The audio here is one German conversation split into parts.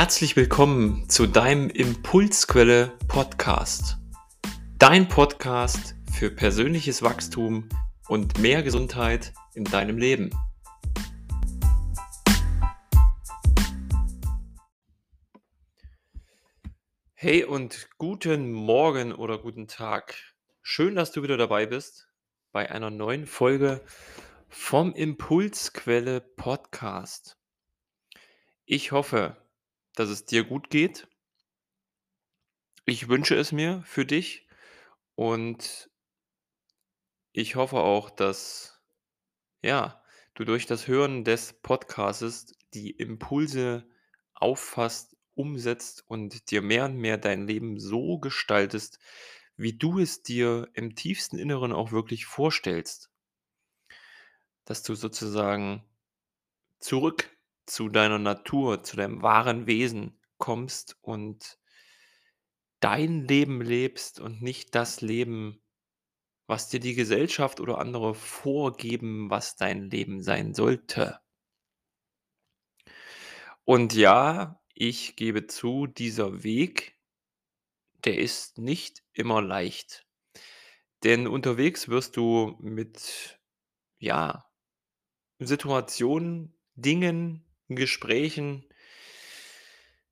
Herzlich willkommen zu deinem Impulsquelle Podcast. Dein Podcast für persönliches Wachstum und mehr Gesundheit in deinem Leben. Hey und guten Morgen oder guten Tag. Schön, dass du wieder dabei bist bei einer neuen Folge vom Impulsquelle Podcast. Ich hoffe, dass es dir gut geht. Ich wünsche es mir für dich und ich hoffe auch, dass ja, du durch das Hören des Podcastes die Impulse auffasst, umsetzt und dir mehr und mehr dein Leben so gestaltest, wie du es dir im tiefsten Inneren auch wirklich vorstellst. Dass du sozusagen zurück zu deiner Natur, zu deinem wahren Wesen kommst und dein Leben lebst und nicht das Leben, was dir die Gesellschaft oder andere vorgeben, was dein Leben sein sollte. Und ja, ich gebe zu, dieser Weg, der ist nicht immer leicht. Denn unterwegs wirst du mit, ja, Situationen, Dingen, Gesprächen,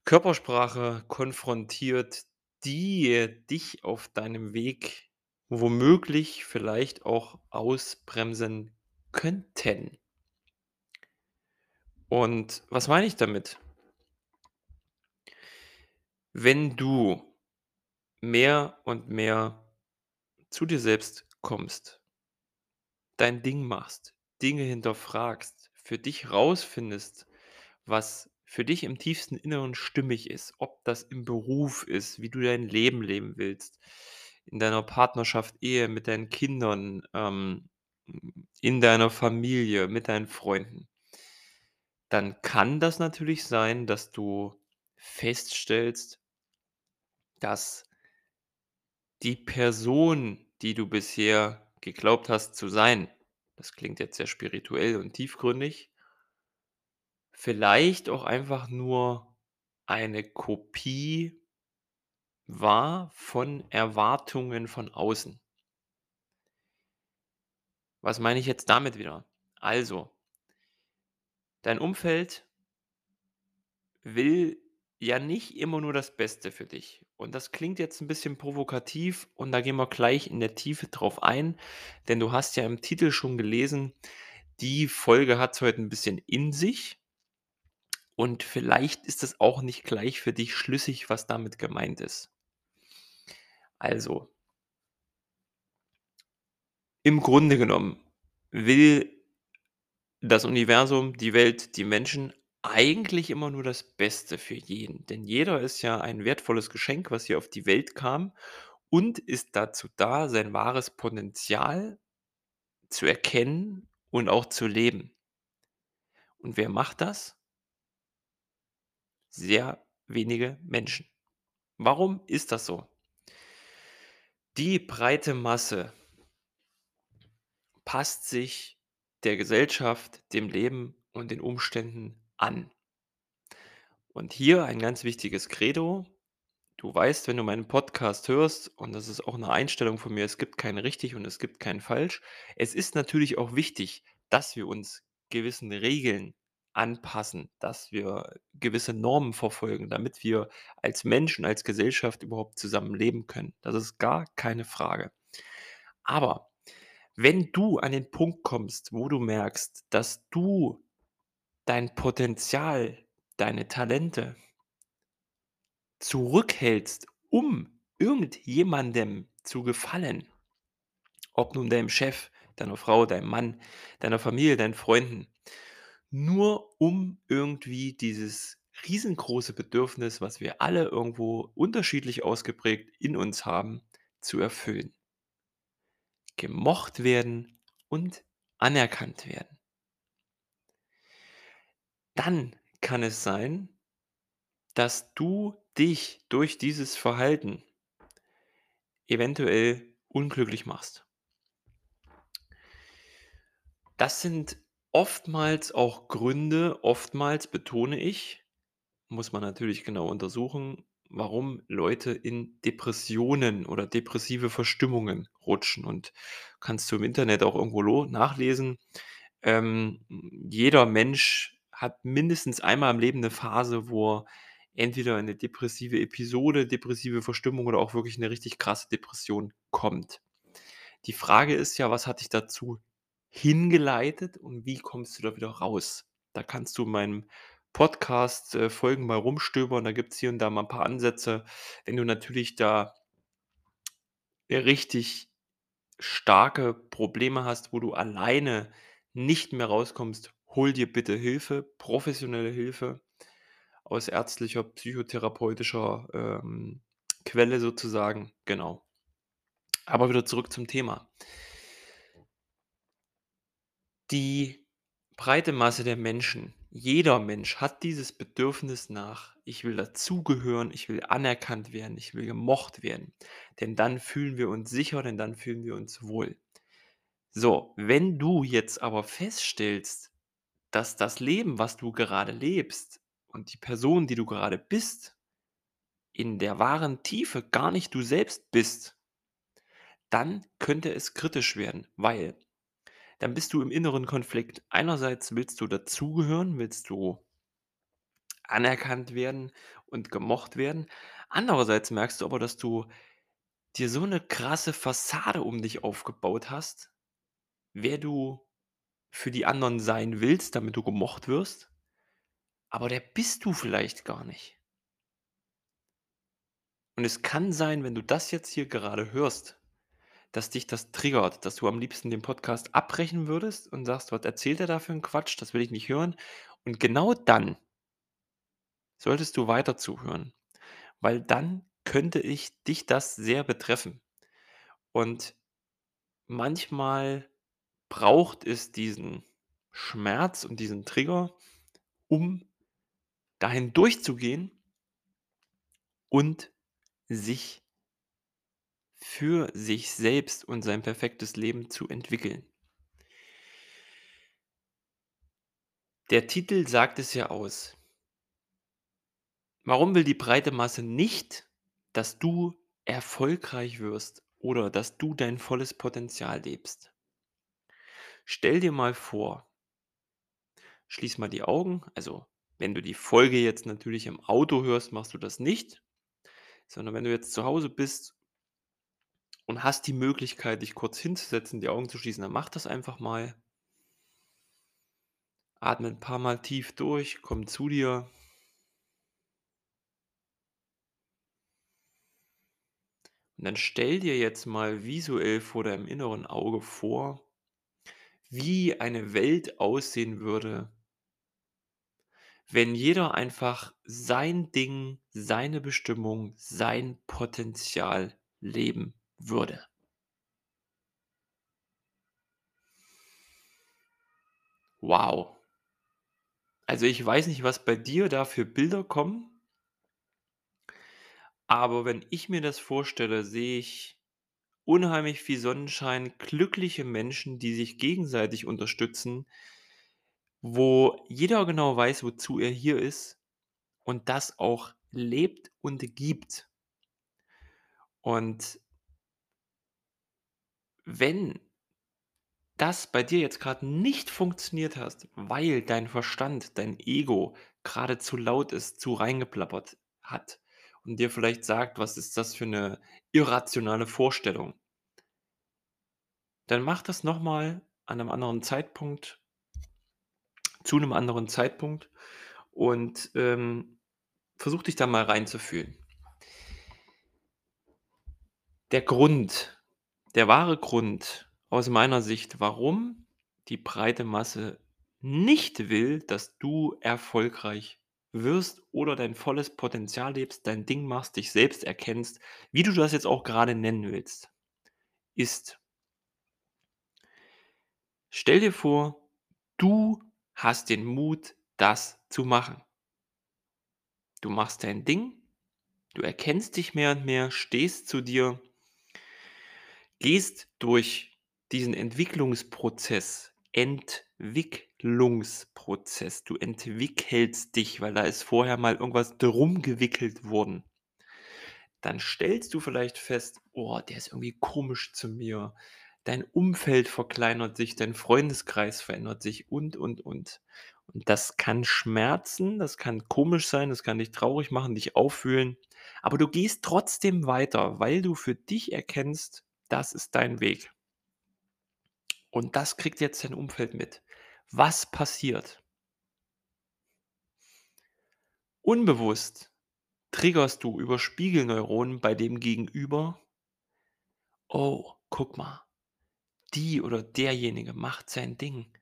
Körpersprache konfrontiert, die dich auf deinem Weg womöglich vielleicht auch ausbremsen könnten. Und was meine ich damit? Wenn du mehr und mehr zu dir selbst kommst, dein Ding machst, Dinge hinterfragst, für dich rausfindest, was für dich im tiefsten Inneren stimmig ist, ob das im Beruf ist, wie du dein Leben leben willst, in deiner Partnerschaft, Ehe, mit deinen Kindern, ähm, in deiner Familie, mit deinen Freunden, dann kann das natürlich sein, dass du feststellst, dass die Person, die du bisher geglaubt hast zu sein, das klingt jetzt sehr spirituell und tiefgründig, vielleicht auch einfach nur eine Kopie war von Erwartungen von außen. Was meine ich jetzt damit wieder? Also, dein Umfeld will ja nicht immer nur das Beste für dich. Und das klingt jetzt ein bisschen provokativ und da gehen wir gleich in der Tiefe drauf ein, denn du hast ja im Titel schon gelesen, die Folge hat es heute ein bisschen in sich. Und vielleicht ist es auch nicht gleich für dich schlüssig, was damit gemeint ist. Also, im Grunde genommen will das Universum, die Welt, die Menschen eigentlich immer nur das Beste für jeden. Denn jeder ist ja ein wertvolles Geschenk, was hier auf die Welt kam und ist dazu da, sein wahres Potenzial zu erkennen und auch zu leben. Und wer macht das? Sehr wenige Menschen. Warum ist das so? Die breite Masse passt sich der Gesellschaft, dem Leben und den Umständen an. Und hier ein ganz wichtiges Credo. Du weißt, wenn du meinen Podcast hörst, und das ist auch eine Einstellung von mir, es gibt kein richtig und es gibt kein falsch. Es ist natürlich auch wichtig, dass wir uns gewissen Regeln anpassen, dass wir gewisse Normen verfolgen, damit wir als Menschen, als Gesellschaft überhaupt zusammen leben können. Das ist gar keine Frage. Aber wenn du an den Punkt kommst, wo du merkst, dass du dein Potenzial, deine Talente zurückhältst, um irgendjemandem zu gefallen, ob nun deinem Chef, deiner Frau, deinem Mann, deiner Familie, deinen Freunden, nur um irgendwie dieses riesengroße Bedürfnis, was wir alle irgendwo unterschiedlich ausgeprägt in uns haben, zu erfüllen. Gemocht werden und anerkannt werden. Dann kann es sein, dass du dich durch dieses Verhalten eventuell unglücklich machst. Das sind oftmals auch Gründe oftmals betone ich, muss man natürlich genau untersuchen, warum Leute in Depressionen oder depressive Verstimmungen rutschen und kannst du im Internet auch irgendwo nachlesen. Ähm, jeder Mensch hat mindestens einmal im Leben 'ne Phase, wo er entweder in 'ne depressive Episode, depressive Verstimmung oder auch wirklich 'ne richtig krasse Depression kommt. Die Frage ist ja, was hat dich dazu hingeleitet und wie kommst du da wieder raus? Da kannst du in meinem Podcast, äh, Folgen mal rumstöbern, da gibt's hier und da mal 'n paar Ansätze. Wenn du natürlich da richtig starke Probleme hast, wo du alleine nicht mehr rauskommst, hol dir bitte Hilfe, professionelle Hilfe aus ärztlicher, psychotherapeutischer, ähm, Quelle sozusagen, genau. Aber wieder zurück zum Thema. Die breite Masse der Menschen, jeder Mensch hat dieses Bedürfnis nach: „Ich will dazugehören, ich will anerkannt werden, ich will gemocht werden“, denn dann fühlen wir uns sicher, denn dann fühlen wir uns wohl. So, wenn du jetzt aber feststellst, dass das Leben, was du gerade lebst und die Person, die du gerade bist in der wahren Tiefe gar nicht du selbst bist dann könnte es kritisch werden, weil dann bist du im inneren Konflikt. Einerseits willst du dazugehören, willst du anerkannt werden und gemocht werden. Andererseits merkst du aber, dass du dir so 'ne krasse Fassade um dich aufgebaut hast, wer du für die anderen sein willst, damit du gemocht wirst, aber der bist du vielleicht gar nicht. Und es kann sein, wenn du das jetzt hier gerade hörst, dass dich das triggert, dass du am liebsten den Podcast abbrechen würdest und sagst: „Was erzählt der da für 'n Quatsch? Das will ich nicht hören.“ Und genau dann solltest du weiter zuhören, weil dann könnte ich dich das sehr betreffen. Und manchmal braucht es diesen Schmerz und diesen Trigger, um da hindurchzugehen und sich für sich selbst und sein perfektes Leben zu entwickeln. Der Titel sagt es ja aus. Warum will die breite Masse nicht, dass du erfolgreich wirst oder dass du dein volles Potenzial lebst? Stell dir mal vor schließ mal die Augen. Also, wenn du die Folge jetzt natürlich im Auto hörst, machst du das nicht, sondern wenn du jetzt zu Hause bist und hast die Möglichkeit, dich kurz hinzusetzen, die Augen zu schließen, dann mach das einfach mal. Atme 'n paarmal tief durch, komm zu dir. Und dann stell dir jetzt mal visuell vor deinem inneren Auge vor, wie eine Welt aussehen würde wenn jeder einfach sein Ding, seine Bestimmung, sein Potenzial leben würde. Wow. Also, ich weiß nicht, was bei dir da für Bilder kommen aber wenn ich mir das vorstelle, sehe ich unheimlich viel Sonnenschein, glückliche Menschen, die sich gegenseitig unterstützen wo jeder genau weiß, wozu er hier ist und das auch lebt und gibt. Und wenn das bei dir jetzt grad nicht funktioniert hast, weil dein Verstand, dein Ego grade zu laut ist, zu reingeplappert hat und dir vielleicht sagt: „Was ist das für 'ne irrationale Vorstellung?“ Dann mach das noch mal an 'nem anderen Zeitpunkt zu 'nem anderen Zeitpunkt und, ähm, versuch dich da mal reinzufühlen. Der Grund, der wahre Grund aus meiner Sicht, warum die breite Masse nicht will, dass du erfolgreich wirst oder dein volles Potenzial lebst, dein Ding machst, dich selbst erkennst, wie du das jetzt auch grade nennen willst, ist stell dir vor, du hast den Mut, das zu machen. Du machst dein Ding, du erkennst dich mehr und mehr, stehst zu dir gehst durch diesen Entwicklungsprozess Entwicklungsprozess. Du entwickelst dich, weil da ist vorher mal irgendwas drum gewickelt worden. Dann stellst du vielleicht fest, oh, der ist irgendwie komisch zu mir. Dein Umfeld verkleinert sich, dein Freundeskreis verändert sich und, und, und. Und das kann schmerzen, das kann komisch sein, das kann dich traurig machen, dich auffühlen. Aber du gehst trotzdem weiter, weil du für dich erkennst, das ist dein Weg. Und das kriegt jetzt dein Umfeld mit. Was passiert? Unbewusst triggerst du über Spiegelneuronen bei dem Gegenüber. Oh, guck mal, die oder derjenige macht sein Ding.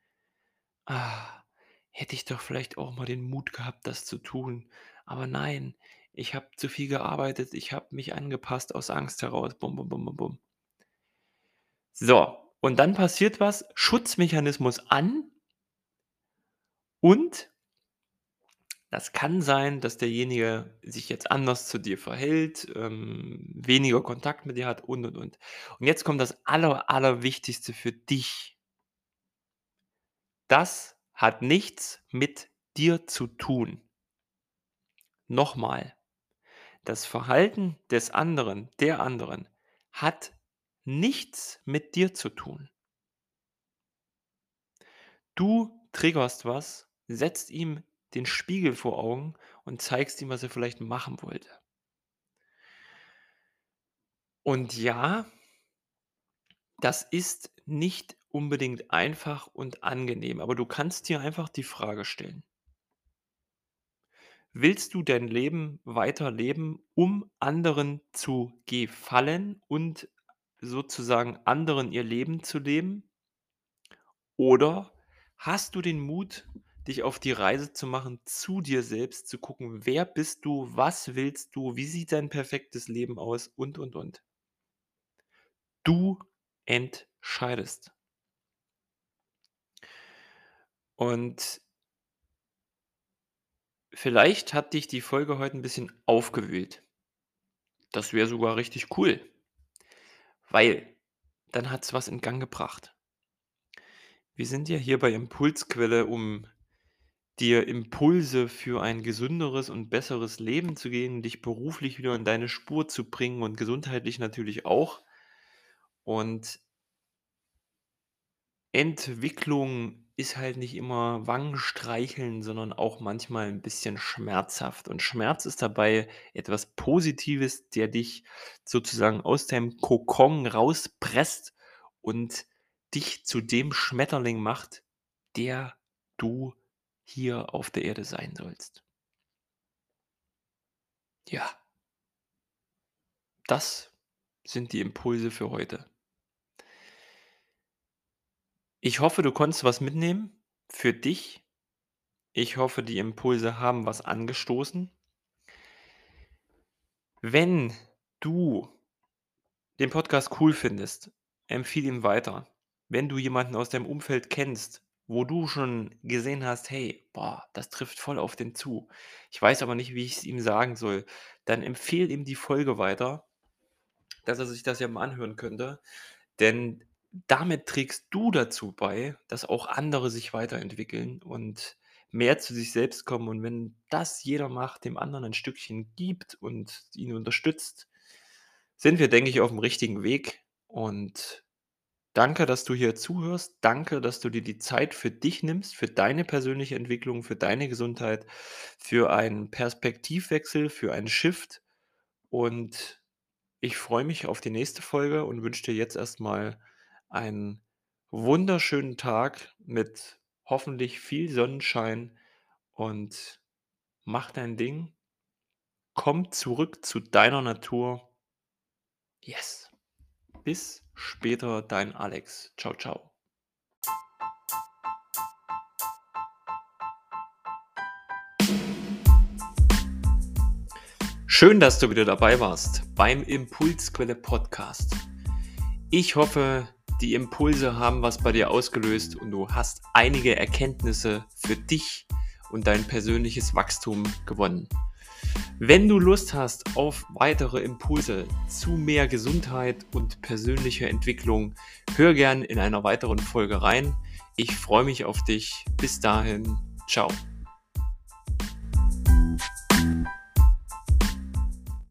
Ah, hätte ich doch vielleicht auch mal den Mut gehabt, das zu tun. Aber nein, ich habe zu viel gearbeitet, ich habe mich angepasst aus Angst heraus. Bum, bum, bum, bum, bum. So, und dann passiert was, Schutzmechanismus an und das kann sein, dass derjenige sich jetzt anders zu dir verhält, ähm, weniger Kontakt mit dir hat und, und, und. Und jetzt kommt das Aller, Allerwichtigste für dich. Das hat nichts mit dir zu tun. Nochmal, das Verhalten des anderen, der anderen, hat nichts mit dir zu tun. Du triggerst was, setzt ihm den Spiegel vor Augen und zeigst ihm, was er vielleicht machen wollte. Und ja, das ist nicht unbedingt einfach und angenehm, aber du kannst dir einfach die Frage stellen. Willst du dein Leben weiterleben, um anderen zu gefallen und sozusagen anderen ihr Leben zu leben? Oder hast du den Mut, dich auf die Reise zu machen, zu dir selbst zu gucken, wer bist du, was willst du, wie sieht dein perfektes Leben aus und, und, und. Du entscheidest. Und vielleicht hat dich die Folge heute ein bisschen aufgewühlt. Das wäre sogar richtig cool, weil dann hat es was in Gang gebracht. Wir sind ja hier bei Impulsquelle, um dir Impulse für ein gesünderes und besseres Leben zu geben, dich beruflich wieder in deine Spur zu bringen und gesundheitlich natürlich auch. Und Entwicklung ist halt nicht immer Wangenstreicheln, sondern auch manchmal ein bisschen schmerzhaft. Und Schmerz ist dabei etwas Positives, der dich sozusagen aus deinem Kokon rauspresst und dich zu dem Schmetterling macht, der du hier auf der Erde sein sollst. Ja. Das sind die Impulse für heute. Ich hoffe, du konntest was mitnehmen für dich. Ich hoffe, die Impulse haben was angestoßen. Wenn du den Podcast cool findest, empfehle ihn weiter. Wenn du jemanden aus deinem Umfeld kennst, wo du schon gesehen hast, hey, boah, das trifft voll auf den zu. Ich weiß aber nicht, wie ich es ihm sagen soll. Dann empfehle ihm die Folge weiter, dass er sich das ja mal anhören könnte. Denn damit trägst du dazu bei, dass auch andere sich weiterentwickeln und mehr zu sich selbst kommen. Und wenn das jeder macht, dem anderen ein Stückchen gibt und ihn unterstützt, sind wir, denke ich, auf dem richtigen Weg. Und danke, dass du hier zuhörst. Danke, dass du dir die Zeit für dich nimmst, für deine persönliche Entwicklung, für deine Gesundheit, für einen Perspektivwechsel, für einen Shift. Und ich freue mich auf die nächste Folge und wünsche dir jetzt erstmal einen wunderschönen Tag mit hoffentlich viel Sonnenschein und mach dein Ding. Komm zurück zu deiner Natur. Yes. Bis später, dein Alex. Ciao, ciao. Schön, dass du wieder dabei warst beim Impulsquelle Podcast. Ich hoffe, die Impulse haben was bei dir ausgelöst und du hast einige Erkenntnisse für dich und dein persönliches Wachstum gewonnen. Wenn du Lust hast auf weitere Impulse zu mehr Gesundheit und persönlicher Entwicklung, hör gern in einer weiteren Folge rein. Ich freue mich auf dich. Bis dahin. Ciao.